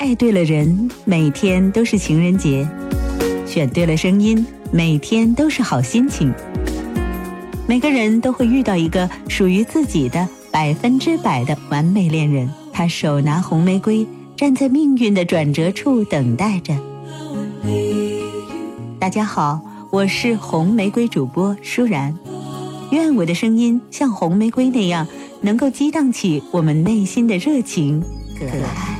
爱对了人，每天都是情人节；选对了声音，每天都是好心情。每个人都会遇到一个属于自己的百分之百的完美恋人，他手拿红玫瑰，站在命运的转折处等待着。大家好，我是红玫瑰主播舒然，愿我的声音像红玫瑰那样，能够激荡起我们内心的热情、可爱。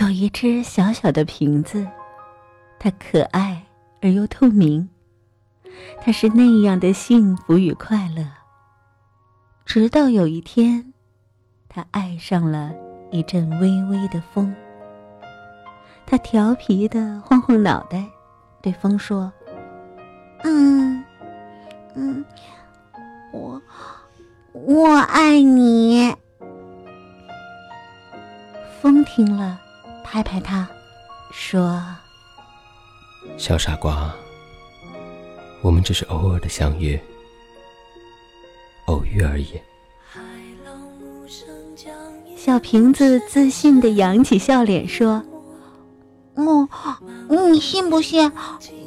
有一只小小的瓶子，它可爱而又透明，它是那样的幸福与快乐。直到有一天，它爱上了一阵微微的风。它调皮的晃晃脑袋，对风说：“嗯，嗯，我我爱你。”风听了。拍拍他，说：“小傻瓜，我们只是偶尔的相遇，偶遇而已。”小瓶子自信的扬起笑脸说：“哦，你信不信？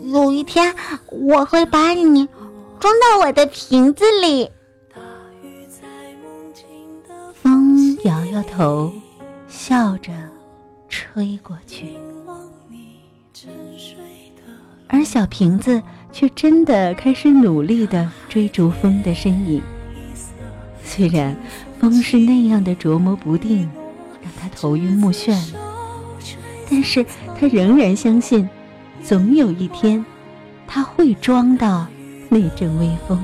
有一天我会把你装到我的瓶子里。”风摇摇头，笑着。吹过去，而小瓶子却真的开始努力的追逐风的身影。虽然风是那样的琢磨不定，让他头晕目眩，但是他仍然相信，总有一天，他会装到那阵微风。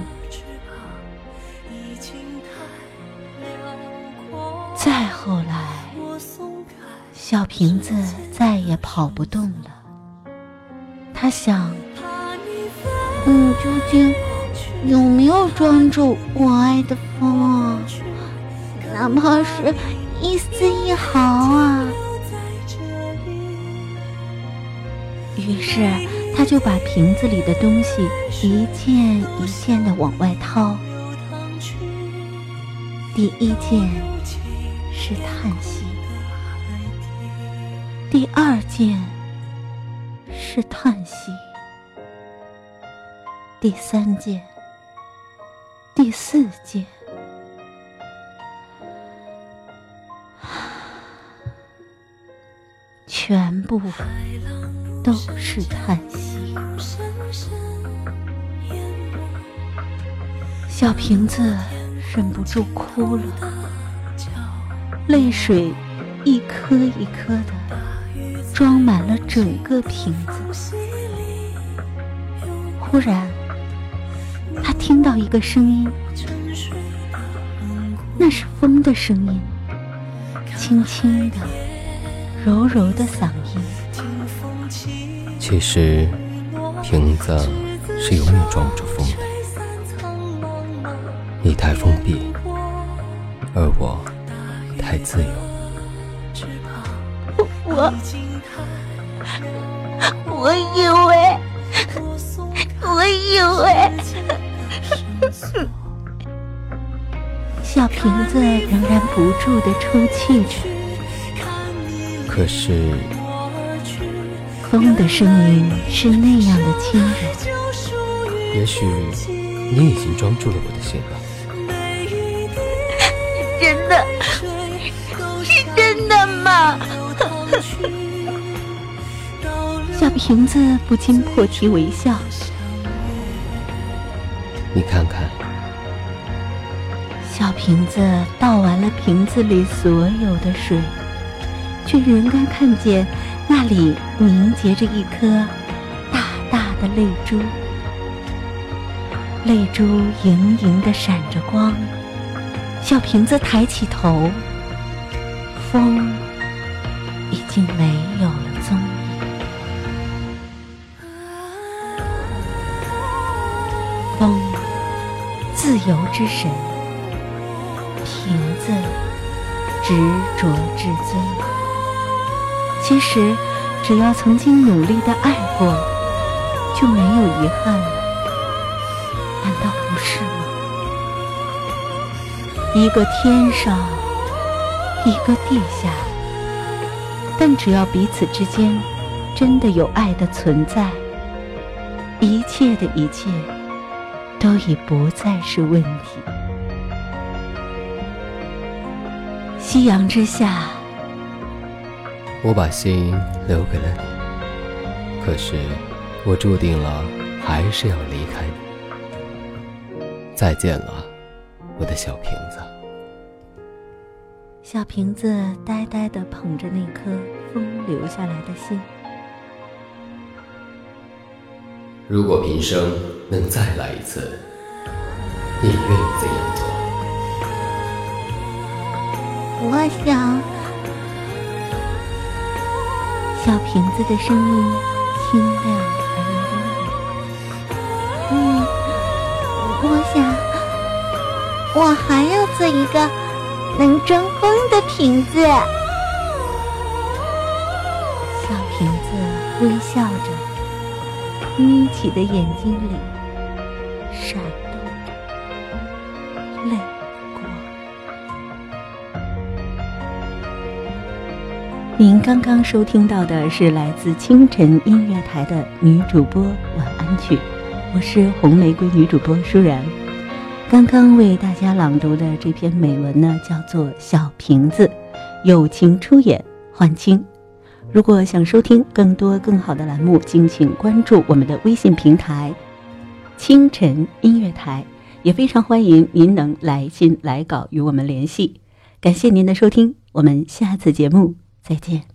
再后来。小瓶子再也跑不动了。他想，嗯，究竟有没有装住我爱的风啊？哪怕是一丝一毫啊！于是，他就把瓶子里的东西一件一件的往外掏。第一件是叹息。第二件是叹息，第三件，第四件，全部都是叹息。小瓶子忍不住哭了，泪水一颗一颗的。装满了整个瓶子。忽然，他听到一个声音，那是风的声音，轻轻的，柔柔的嗓音。其实，瓶子是永远装不住风的。你太封闭，而我太自由。我，我以为，我以为。小瓶子仍然不住的抽泣着，可是风的声音是那样的轻柔。也许你已经装住了我的心了。真的，小瓶子不禁破涕为笑。你看看。小瓶子倒完了瓶子里所有的水，却仍然看见那里凝结着一颗大大的泪珠，泪珠盈盈的闪着光。小瓶子抬起头，风已经没有了踪影。自由之神。瓶子执着至尊。其实，只要曾经努力的爱过，就没有遗憾了。难道不是吗？一个天上，一个地下，但只要彼此之间真的有爱的存在，一切的一切都已不再是问题。夕阳之下，我把心留给了你，可是我注定了还是要离开你。再见了，我的小瓶子。小瓶子呆呆的捧着那颗风留下来的心。如果平生能再来一次，你愿意怎样做？我想，小瓶子的声音清亮而温暖。嗯，我想，我还要做一个能装风的瓶子。小瓶子微笑着，眯起的眼睛里闪动着泪光。您刚刚收听到的是来自清晨音乐台的女主播晚安曲，我是红玫瑰女主播舒然。刚刚为大家朗读的这篇美文呢，叫做《小瓶子》，友情出演欢清。如果想收听更多更好的栏目，敬请关注我们的微信平台“清晨音乐台”，也非常欢迎您能来信来稿与我们联系。感谢您的收听，我们下次节目。再见。